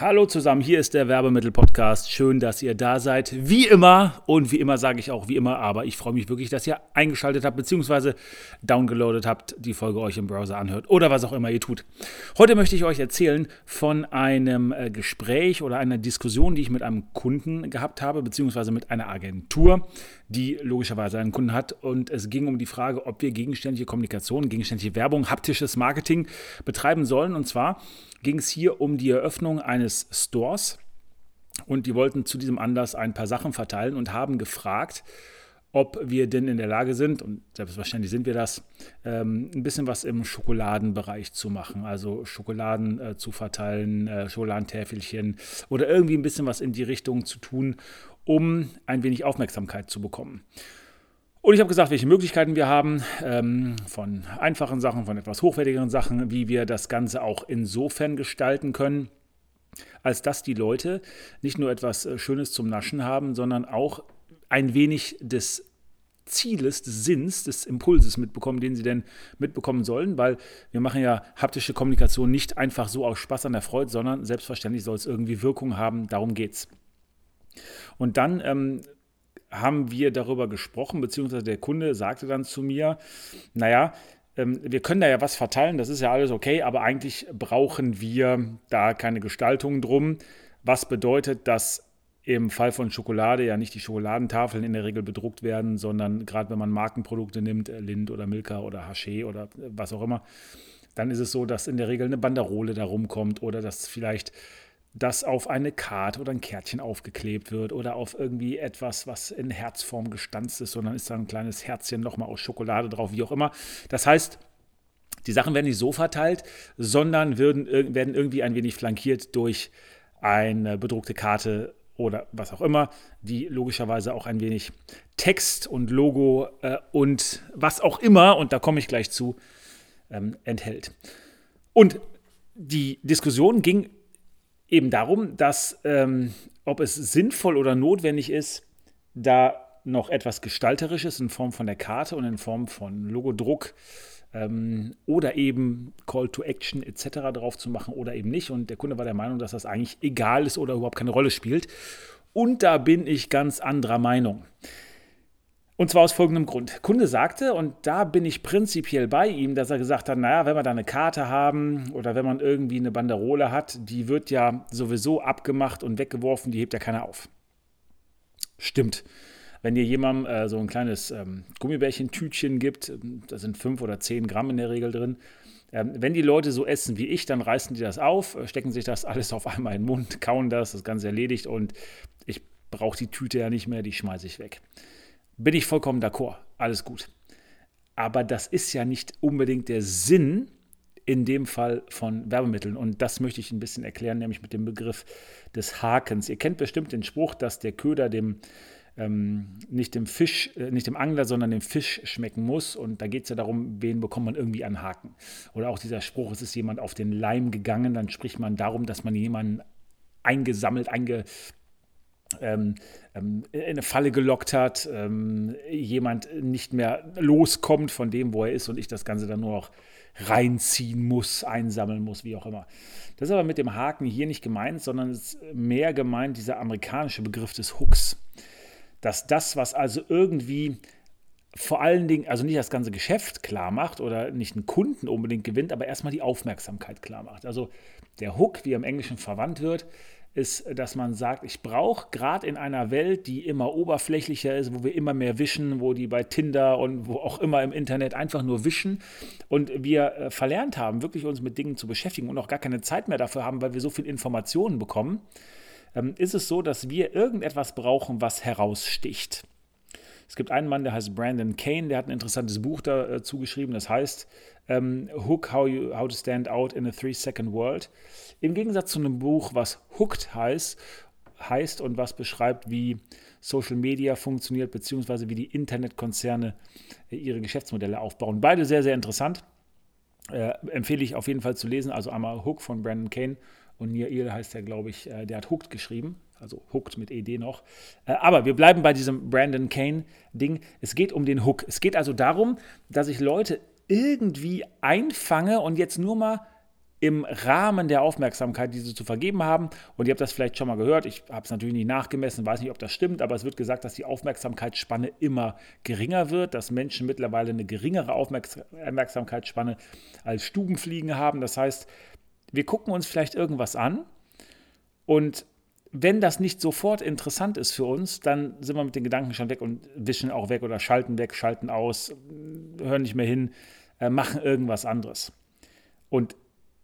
Hallo zusammen, hier ist der Werbemittel-Podcast. Schön, dass ihr da seid. Wie immer, und wie immer sage ich auch wie immer, aber ich freue mich wirklich, dass ihr eingeschaltet habt, beziehungsweise downgeloadet habt, die Folge euch im Browser anhört oder was auch immer ihr tut. Heute möchte ich euch erzählen von einem äh, Gespräch oder einer Diskussion, die ich mit einem Kunden gehabt habe, beziehungsweise mit einer Agentur, die logischerweise einen Kunden hat. Und es ging um die Frage, ob wir gegenständliche Kommunikation, gegenständliche Werbung, haptisches Marketing betreiben sollen. Und zwar ging es hier um die Eröffnung eines Stores. Und die wollten zu diesem Anlass ein paar Sachen verteilen und haben gefragt, ob wir denn in der Lage sind, und selbstverständlich sind wir das, ähm, ein bisschen was im Schokoladenbereich zu machen. Also Schokoladen äh, zu verteilen, äh, Schokoladentäfelchen oder irgendwie ein bisschen was in die Richtung zu tun, um ein wenig Aufmerksamkeit zu bekommen. Und ich habe gesagt, welche Möglichkeiten wir haben, ähm, von einfachen Sachen, von etwas hochwertigeren Sachen, wie wir das Ganze auch insofern gestalten können, als dass die Leute nicht nur etwas äh, Schönes zum Naschen haben, sondern auch ein wenig des Zieles, des Sinns, des Impulses mitbekommen, den sie denn mitbekommen sollen, weil wir machen ja haptische Kommunikation nicht einfach so aus Spaß an der Freude, sondern selbstverständlich soll es irgendwie Wirkung haben, darum geht's. Und dann ähm, haben wir darüber gesprochen, beziehungsweise der Kunde sagte dann zu mir, naja, ähm, wir können da ja was verteilen, das ist ja alles okay, aber eigentlich brauchen wir da keine Gestaltung drum, was bedeutet, dass im Fall von Schokolade ja nicht die Schokoladentafeln in der Regel bedruckt werden, sondern gerade wenn man Markenprodukte nimmt, äh, Lind oder Milka oder Haché oder was auch immer, dann ist es so, dass in der Regel eine Banderole da rumkommt oder dass vielleicht das auf eine Karte oder ein Kärtchen aufgeklebt wird oder auf irgendwie etwas, was in Herzform gestanzt ist, sondern ist da ein kleines Herzchen nochmal aus Schokolade drauf, wie auch immer. Das heißt, die Sachen werden nicht so verteilt, sondern werden, werden irgendwie ein wenig flankiert durch eine bedruckte Karte oder was auch immer, die logischerweise auch ein wenig Text und Logo äh, und was auch immer, und da komme ich gleich zu, ähm, enthält. Und die Diskussion ging eben darum, dass ähm, ob es sinnvoll oder notwendig ist, da noch etwas Gestalterisches in Form von der Karte und in Form von Logodruck ähm, oder eben Call to Action etc. drauf zu machen oder eben nicht. Und der Kunde war der Meinung, dass das eigentlich egal ist oder überhaupt keine Rolle spielt. Und da bin ich ganz anderer Meinung. Und zwar aus folgendem Grund. Kunde sagte, und da bin ich prinzipiell bei ihm, dass er gesagt hat, naja, wenn wir da eine Karte haben oder wenn man irgendwie eine Banderole hat, die wird ja sowieso abgemacht und weggeworfen, die hebt ja keiner auf. Stimmt. Wenn ihr jemandem äh, so ein kleines ähm, Gummibärchen-Tütchen gibt, da sind fünf oder zehn Gramm in der Regel drin, ähm, wenn die Leute so essen wie ich, dann reißen die das auf, stecken sich das alles auf einmal in den Mund, kauen das, das Ganze erledigt und ich brauche die Tüte ja nicht mehr, die schmeiße ich weg. Bin ich vollkommen d'accord, alles gut. Aber das ist ja nicht unbedingt der Sinn in dem Fall von Werbemitteln. Und das möchte ich ein bisschen erklären, nämlich mit dem Begriff des Hakens. Ihr kennt bestimmt den Spruch, dass der Köder dem ähm, nicht dem Fisch, äh, nicht dem Angler, sondern dem Fisch schmecken muss. Und da geht es ja darum, wen bekommt man irgendwie an Haken. Oder auch dieser Spruch, es ist jemand auf den Leim gegangen, dann spricht man darum, dass man jemanden eingesammelt, einge, ähm, ähm, in eine Falle gelockt hat, ähm, jemand nicht mehr loskommt von dem, wo er ist und ich das Ganze dann nur noch reinziehen muss, einsammeln muss, wie auch immer. Das ist aber mit dem Haken hier nicht gemeint, sondern es ist mehr gemeint dieser amerikanische Begriff des Hooks. Dass das, was also irgendwie vor allen Dingen, also nicht das ganze Geschäft klar macht oder nicht einen Kunden unbedingt gewinnt, aber erstmal die Aufmerksamkeit klar macht. Also der Hook, wie er im Englischen verwandt wird, ist, dass man sagt, ich brauche gerade in einer Welt, die immer oberflächlicher ist, wo wir immer mehr wischen, wo die bei Tinder und wo auch immer im Internet einfach nur wischen und wir äh, verlernt haben, wirklich uns mit Dingen zu beschäftigen und auch gar keine Zeit mehr dafür haben, weil wir so viel Informationen bekommen, ähm, ist es so, dass wir irgendetwas brauchen, was heraussticht. Es gibt einen Mann, der heißt Brandon Kane, der hat ein interessantes Buch dazu äh, geschrieben, das heißt ähm, Hook, how, you, how to Stand Out in a Three-Second World. Im Gegensatz zu einem Buch, was Hooked heißt, heißt und was beschreibt, wie Social Media funktioniert, beziehungsweise wie die Internetkonzerne äh, ihre Geschäftsmodelle aufbauen. Beide sehr, sehr interessant. Äh, empfehle ich auf jeden Fall zu lesen. Also einmal Hook von Brandon Kane und Nir Eel heißt der, glaube ich, äh, der hat Hooked geschrieben also Hooked mit ED noch. Äh, aber wir bleiben bei diesem Brandon Kane-Ding. Es geht um den Hook. Es geht also darum, dass ich Leute irgendwie einfange und jetzt nur mal im Rahmen der Aufmerksamkeit, die sie zu vergeben haben. Und ihr habt das vielleicht schon mal gehört. Ich habe es natürlich nicht nachgemessen, weiß nicht, ob das stimmt, aber es wird gesagt, dass die Aufmerksamkeitsspanne immer geringer wird, dass Menschen mittlerweile eine geringere Aufmerksamkeitsspanne als Stubenfliegen haben. Das heißt, wir gucken uns vielleicht irgendwas an und wenn das nicht sofort interessant ist für uns, dann sind wir mit den Gedanken schon weg und wischen auch weg oder schalten weg, schalten aus, hören nicht mehr hin, äh, machen irgendwas anderes. Und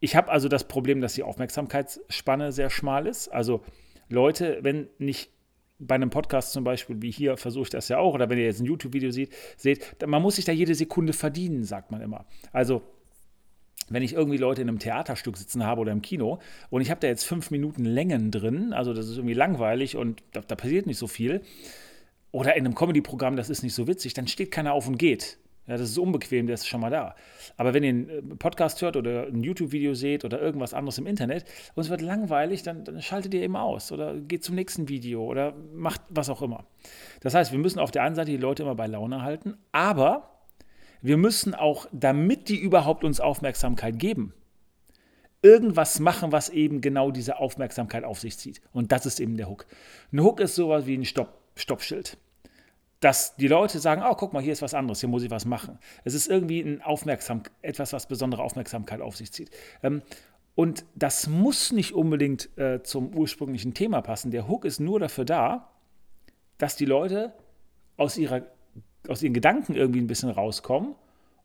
ich habe also das Problem, dass die Aufmerksamkeitsspanne sehr schmal ist. Also Leute, wenn nicht bei einem Podcast zum Beispiel, wie hier, versuche ich das ja auch, oder wenn ihr jetzt ein YouTube-Video seht, seht, man muss sich da jede Sekunde verdienen, sagt man immer. Also wenn ich irgendwie Leute in einem Theaterstück sitzen habe oder im Kino und ich habe da jetzt fünf Minuten Längen drin, also das ist irgendwie langweilig und da, da passiert nicht so viel, oder in einem Comedy-Programm, das ist nicht so witzig, dann steht keiner auf und geht. Ja, das ist unbequem, der ist schon mal da. Aber wenn ihr einen äh, Podcast hört oder ein YouTube-Video seht oder irgendwas anderes im Internet und es wird langweilig, dann, dann, schaltet ihr eben aus oder geht zum nächsten Video oder macht was auch immer. Das heißt, wir müssen auf der einen Seite die Leute immer bei Laune halten, aber wir müssen auch, damit die überhaupt uns Aufmerksamkeit geben, irgendwas machen, was eben genau diese Aufmerksamkeit auf sich zieht. Und das ist eben der Hook. Ein Hook ist sowas wie ein Stopp, Stoppschild. Dass die Leute sagen, oh, guck mal, hier ist was anderes, hier muss ich was machen. Es ist irgendwie ein Aufmerksam etwas, was besondere Aufmerksamkeit auf sich zieht. Ähm, und das muss nicht unbedingt äh, zum ursprünglichen Thema passen. Der Hook ist nur dafür da, dass die Leute aus ihrer aus ihren Gedanken irgendwie ein bisschen rauskommen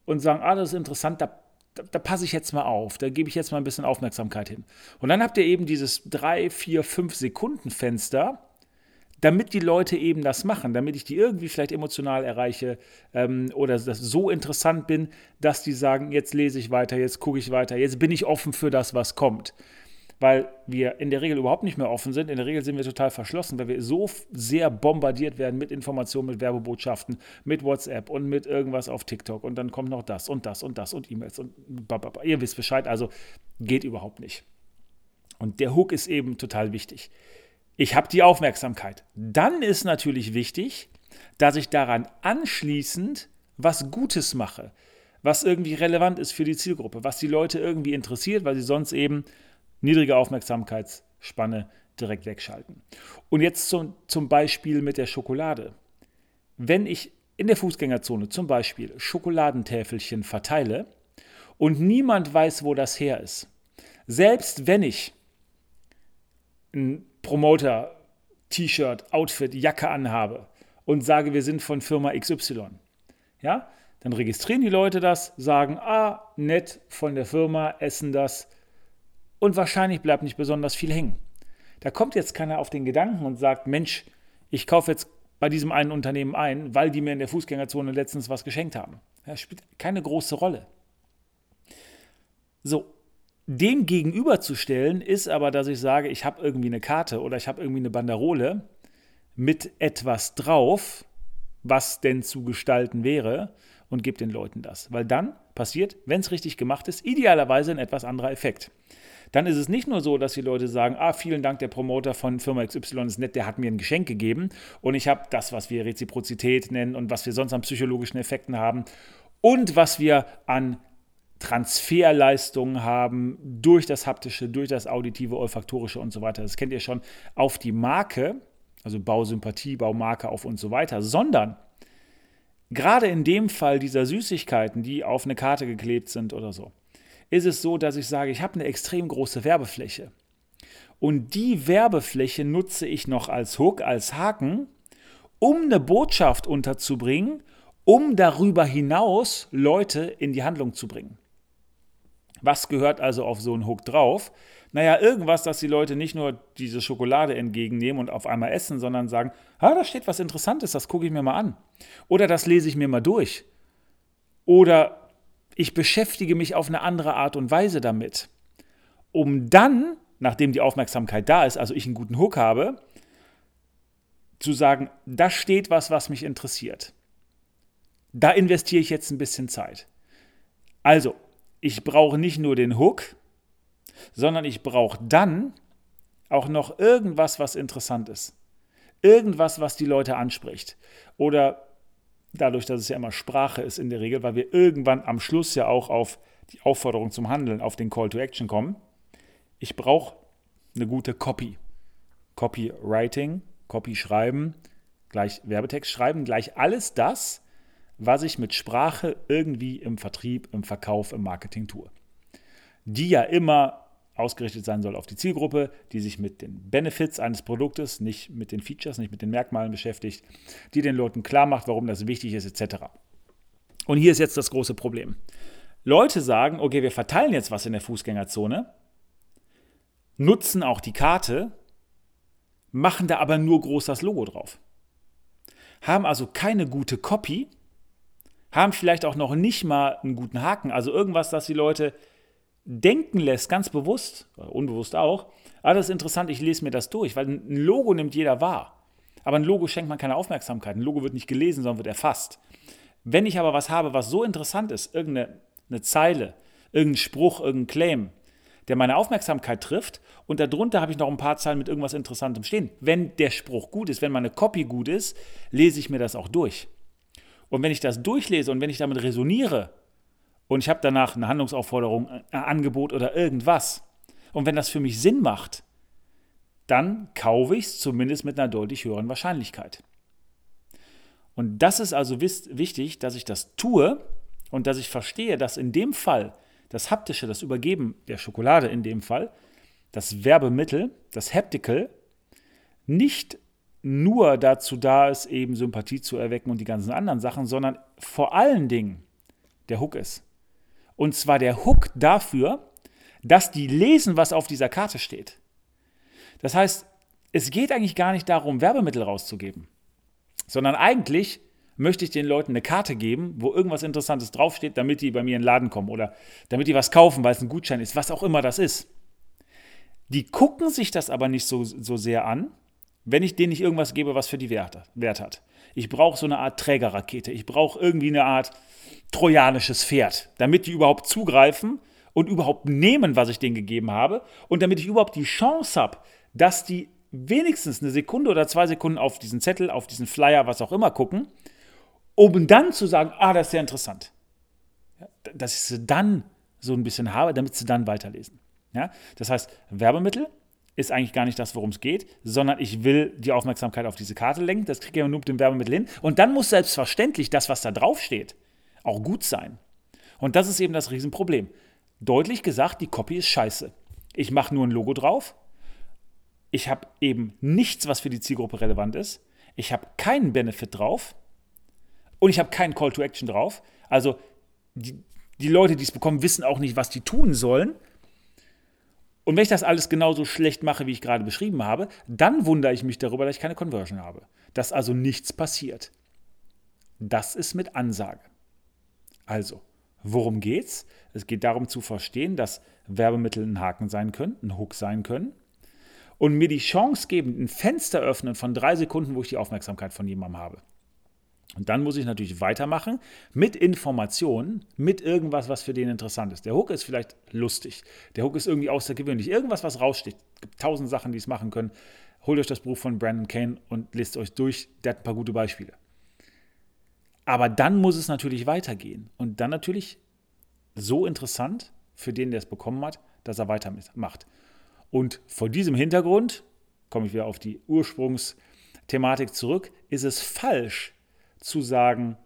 und sagen, ah, das ist interessant, da, da, da passe ich jetzt mal auf, da gebe ich jetzt mal ein bisschen Aufmerksamkeit hin. Und dann habt ihr eben dieses drei, vier, fünf Sekunden Fenster, damit die Leute eben das machen, damit ich die irgendwie vielleicht emotional erreiche ähm, oder das so interessant bin, dass die sagen, jetzt lese ich weiter, jetzt gucke ich weiter, jetzt bin ich offen für das, was kommt weil wir in der Regel überhaupt nicht mehr offen sind. In der Regel sind wir total verschlossen, weil wir so sehr bombardiert werden mit Informationen, mit Werbebotschaften, mit WhatsApp und mit irgendwas auf TikTok und dann kommt noch das und das und das und E-Mails und bababa. ihr wisst Bescheid, also geht überhaupt nicht. Und der Hook ist eben total wichtig. Ich habe die Aufmerksamkeit. Dann ist natürlich wichtig, dass ich daran anschließend was Gutes mache, was irgendwie relevant ist für die Zielgruppe, was die Leute irgendwie interessiert, weil sie sonst eben niedrige Aufmerksamkeitsspanne direkt wegschalten. Und jetzt zum, zum Beispiel mit der Schokolade. Wenn ich in der Fußgängerzone zum Beispiel Schokoladentäfelchen verteile und niemand weiß, wo das her ist, selbst wenn ich ein Promoter, T-Shirt, Outfit, Jacke anhabe und sage, wir sind von Firma XY, ja, dann registrieren die Leute das, sagen, ah, nett von der Firma, essen das, und wahrscheinlich bleibt nicht besonders viel hängen. Da kommt jetzt keiner auf den Gedanken und sagt, Mensch, ich kaufe jetzt bei diesem einen Unternehmen ein, weil die mir in der Fußgängerzone letztens was geschenkt haben. Das spielt keine große Rolle. So, dem gegenüberzustellen ist aber, dass ich sage, ich habe irgendwie eine Karte oder ich habe irgendwie eine Banderole mit etwas drauf, was denn zu gestalten wäre und gebe den Leuten das. Weil dann passiert, wenn es richtig gemacht ist, idealerweise ein etwas anderer Effekt dann ist es nicht nur so, dass die Leute sagen, ah, vielen Dank, der Promoter von Firma XY ist nett, der hat mir ein Geschenk gegeben und ich habe das, was wir Reziprozität nennen und was wir sonst an psychologischen Effekten haben und was wir an Transferleistungen haben durch das haptische, durch das auditive, olfaktorische und so weiter. Das kennt ihr schon auf die Marke, also Bausympathie, Baumarke auf und so weiter, sondern gerade in dem Fall dieser Süßigkeiten, die auf eine Karte geklebt sind oder so, ist es so, dass ich sage, ich habe eine extrem große Werbefläche. Und die Werbefläche nutze ich noch als Hook, als Haken, um eine Botschaft unterzubringen, um darüber hinaus Leute in die Handlung zu bringen. Was gehört also auf so einen Hook drauf? Naja, irgendwas, dass die Leute nicht nur diese Schokolade entgegennehmen und auf einmal essen, sondern sagen, ah, da steht was Interessantes, das gucke ich mir mal an. Oder das lese ich mir mal durch. Oder ich beschäftige mich auf eine andere Art und Weise damit, um dann, nachdem die Aufmerksamkeit da ist, also ich einen guten Hook habe, zu sagen, da steht was, was mich interessiert. Da investiere ich jetzt ein bisschen Zeit. Also, ich brauche nicht nur den Hook, sondern ich brauche dann auch noch irgendwas, was interessant ist. Irgendwas, was die Leute anspricht. Oder dadurch, dass es ja immer Sprache ist in der Regel, weil wir irgendwann am Schluss ja auch auf die Aufforderung zum Handeln, auf den Call to Action kommen. Ich brauche eine gute Copy. Copywriting, Copy schreiben, gleich Werbetext schreiben, gleich alles das, was ich mit Sprache irgendwie im Vertrieb, im Verkauf, im Marketing tue. Die ja immer ausgerichtet sein soll auf die Zielgruppe, die sich mit den Benefits eines Produktes, nicht mit den Features, nicht mit den Merkmalen beschäftigt, die den Leuten klar macht, warum das wichtig ist, etc. Und hier ist jetzt das große Problem. Leute sagen, okay, wir verteilen jetzt was in der Fußgängerzone, nutzen auch die Karte, machen da aber nur groß das Logo drauf. Haben also keine gute Copy, haben vielleicht auch noch nicht mal einen guten Haken, also irgendwas, das die Leute denken lässt, ganz bewusst, unbewusst auch. Aber das ist interessant, ich lese mir das durch, weil ein Logo nimmt jeder wahr. Aber ein Logo schenkt man keine Aufmerksamkeit. Ein Logo wird nicht gelesen, sondern wird erfasst. Wenn ich aber was habe, was so interessant ist, irgendeine eine Zeile, irgendein Spruch, irgendein Claim, der meine Aufmerksamkeit trifft und darunter habe ich noch ein paar Zeilen mit irgendwas Interessantem stehen. Wenn der Spruch gut ist, wenn meine Copy gut ist, lese ich mir das auch durch. Und wenn ich das durchlese und wenn ich damit resoniere und ich habe danach eine Handlungsaufforderung, ein Angebot oder irgendwas, und wenn das für mich Sinn macht, dann kaufe ich es zumindest mit einer deutlich höheren Wahrscheinlichkeit. Und das ist also wichtig, dass ich das tue und dass ich verstehe, dass in dem Fall das Haptische, das Übergeben der Schokolade in dem Fall, das Werbemittel, das Haptical, nicht nur dazu da ist, eben Sympathie zu erwecken und die ganzen anderen Sachen, sondern vor allen Dingen der Hook ist. Und zwar der Hook dafür, dass die lesen, was auf dieser Karte steht. Das heißt, es geht eigentlich gar nicht darum, Werbemittel rauszugeben, sondern eigentlich möchte ich den Leuten eine Karte geben, wo irgendwas Interessantes draufsteht, damit die bei mir in den Laden kommen oder damit die was kaufen, weil es ein Gutschein ist, was auch immer das ist. Die gucken sich das aber nicht so, so sehr an, wenn ich denen nicht irgendwas gebe, was für die Wert, Wert hat. Ich brauche so eine Art Trägerrakete. Ich brauche irgendwie eine Art trojanisches Pferd, damit die überhaupt zugreifen und überhaupt nehmen, was ich denen gegeben habe und damit ich überhaupt die Chance habe, dass die wenigstens eine Sekunde oder zwei Sekunden auf diesen Zettel, auf diesen Flyer, was auch immer gucken um dann zu sagen, ah, das ist sehr interessant. Dass ich sie dann so ein bisschen habe, damit sie dann weiterlesen. Ja? Das heißt, Werbemittel ist eigentlich gar nicht das, worum es geht, sondern ich will die Aufmerksamkeit auf diese Karte lenken. Das kriege ich nur mit dem Werbemittel hin. Und dann muss selbstverständlich das, was da drauf steht, auch gut sein. Und das ist eben das Riesenproblem. Deutlich gesagt, die Copy ist scheiße. Ich mache nur ein Logo drauf. Ich habe eben nichts, was für die Zielgruppe relevant ist. Ich habe keinen Benefit drauf und ich habe keinen Call to Action drauf. Also die, die Leute, die es bekommen, wissen auch nicht, was die tun sollen. Und wenn ich das alles genauso schlecht mache, wie ich gerade beschrieben habe, dann wundere ich mich darüber, dass ich keine Conversion habe. Dass also nichts passiert. Das ist mit Ansage. Also, worum geht's? Es geht darum zu verstehen, dass Werbemittel ein Haken sein können, ein Hook sein können und mir die Chance geben, ein Fenster öffnen von drei Sekunden, wo ich die Aufmerksamkeit von jemandem habe. Und dann muss ich natürlich weitermachen mit Informationen, mit irgendwas, was für den interessant ist. Der Hook ist vielleicht lustig. Der Hook ist irgendwie außergewöhnlich. Irgendwas, was raussteht. Es gibt tausend Sachen, die es machen können. Holt euch das Buch von Brandon Kane und lest euch durch. Der hat ein paar gute Beispiele. Aber dann muss es natürlich weitergehen. Und dann natürlich so interessant für den, der es bekommen hat, dass er weitermacht. Und vor diesem Hintergrund, komme ich wieder auf die Ursprungsthematik zurück, ist es falsch, zu sagen,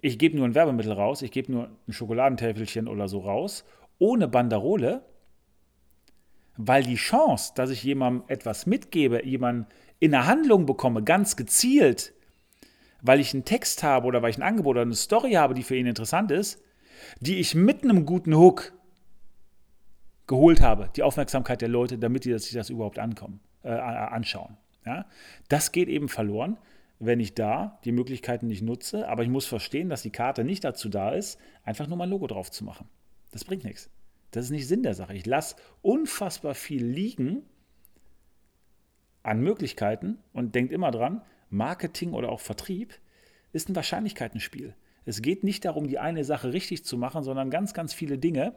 ich gebe nur ein Werbemittel raus, ich gebe nur ein Schokoladentäfelchen oder so raus, ohne Banderole, weil die Chance, dass ich jemandem etwas mitgebe, jemanden in eine Handlung bekomme, ganz gezielt, weil ich einen Text habe oder weil ich ein Angebot oder eine Story habe, die für ihn interessant ist, die ich mit einem guten Hook geholt habe, die Aufmerksamkeit der Leute, damit die sich das überhaupt ankommen, äh, anschauen. Ja? Das geht eben verloren, wenn ich da die Möglichkeiten nicht nutze, aber ich muss verstehen, dass die Karte nicht dazu da ist, einfach nur mein Logo drauf zu machen. Das bringt nichts. Das ist nicht Sinn der Sache. Ich lasse unfassbar viel liegen an Möglichkeiten und denkt immer dran, Marketing oder auch Vertrieb ist ein Wahrscheinlichkeitenspiel. Es geht nicht darum, die eine Sache richtig zu machen, sondern ganz, ganz viele Dinge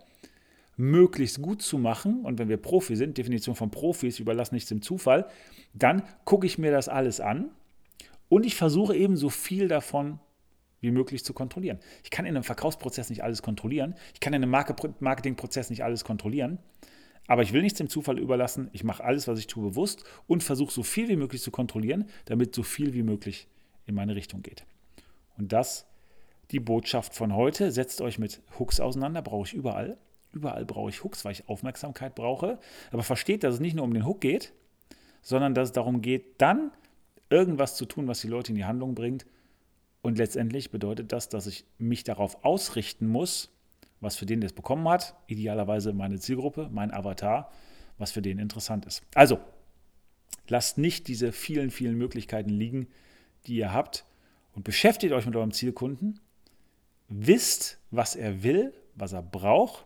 möglichst gut zu machen. Und wenn wir Profi sind, Definition von Profis, überlassen nichts dem Zufall, dann gucke ich mir das alles an und ich versuche eben so viel davon wie möglich zu kontrollieren. Ich kann in einem Verkaufsprozess nicht alles kontrollieren. Ich kann in einem Marketingprozess nicht alles kontrollieren. Aber ich will nichts dem Zufall überlassen. Ich mache alles, was ich tue, bewusst und versuche so viel wie möglich zu kontrollieren, damit so viel wie möglich in meine Richtung geht. Und das die Botschaft von heute. Setzt euch mit Hooks auseinander, brauche ich überall. Überall brauche ich Hooks, weil ich Aufmerksamkeit brauche. Aber versteht, dass es nicht nur um den Hook geht, sondern dass es darum geht, dann irgendwas zu tun, was die Leute in die Handlung bringt. Und letztendlich bedeutet das, dass ich mich darauf ausrichten muss, was für den das bekommen hat. Idealerweise meine Zielgruppe, mein Avatar, was für den interessant ist. Also, lasst nicht diese vielen, vielen Möglichkeiten liegen, die ihr habt und beschäftigt euch mit eurem Zielkunden. Wisst, was er will, was er braucht,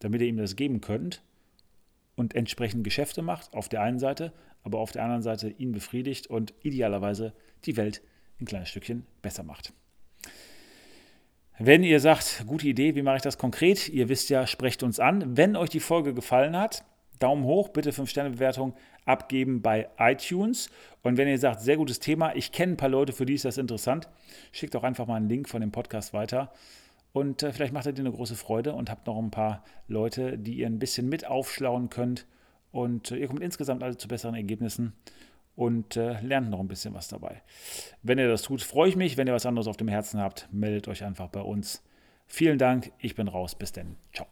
damit ihr ihm das geben könnt und entsprechend Geschäfte macht, auf der einen Seite, aber auf der anderen Seite ihn befriedigt und idealerweise die Welt ein kleines Stückchen besser macht. Wenn ihr sagt, gute Idee, wie mache ich das konkret? Ihr wisst ja, sprecht uns an. Wenn euch die Folge gefallen hat, Daumen hoch, bitte 5-Sterne-Bewertung abgeben bei iTunes. Und wenn ihr sagt, sehr gutes Thema, ich kenne ein paar Leute, für die ist das interessant, schickt auch einfach mal einen Link von dem Podcast weiter. Und äh, vielleicht macht ihr dir eine große Freude und habt noch ein paar Leute, die ihr ein bisschen mit aufschlauen könnt. Und äh, ihr kommt insgesamt alle zu besseren Ergebnissen und äh, lernt noch ein bisschen was dabei. Wenn ihr das tut, freue ich mich. Wenn ihr was anderes auf dem Herzen habt, meldet euch einfach bei uns. Vielen Dank, ich bin raus. Bis dann. Ciao.